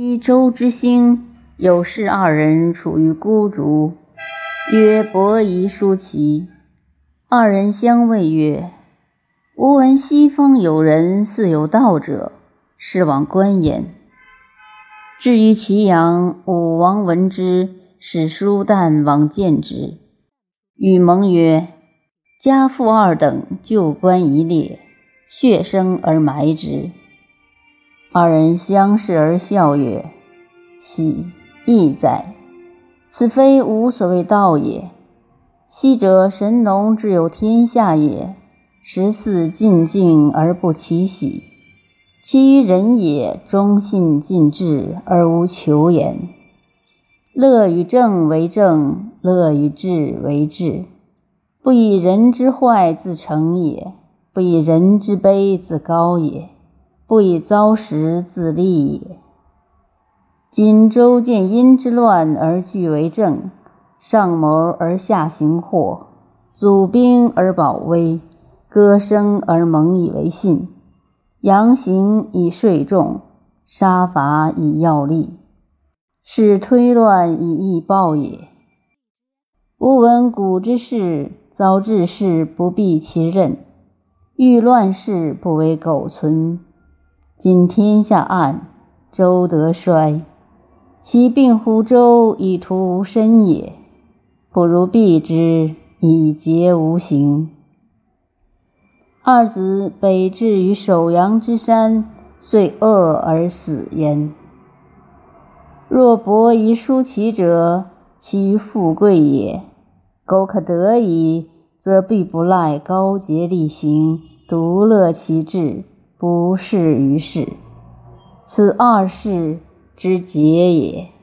一周之兴，有事二人处于孤竹，曰伯夷、叔齐。二人相谓曰：“吾闻西方有人似有道者，是往观焉。”至于祁阳，武王闻之，使叔旦往见之，与盟曰：“家父二等就官一列，血生而埋之。”二人相视而笑曰：“喜，亦哉！此非吾所谓道也。昔者神农之有天下也，十四尽敬而不其喜；其余人也，忠信尽至而无求言。乐与正为正，乐与智为智。不以人之坏自成也，不以人之卑自高也。”不以遭时自立也。今周见殷之乱而据为政，上谋而下行祸，祖兵而保威，歌声而蒙以为信，阳行以税重，杀伐以要利，是推乱以易暴也。吾闻古之事，遭治事不避其任，遇乱世不为苟存。今天下暗，周得衰，其病乎周以图无身也，不如避之以节无形。二子北至于首阳之山，遂饿而死焉。若伯夷叔齐者，其于富贵也，苟可得矣，则必不赖高洁厉行，独乐其志。不是于世，此二世之结也。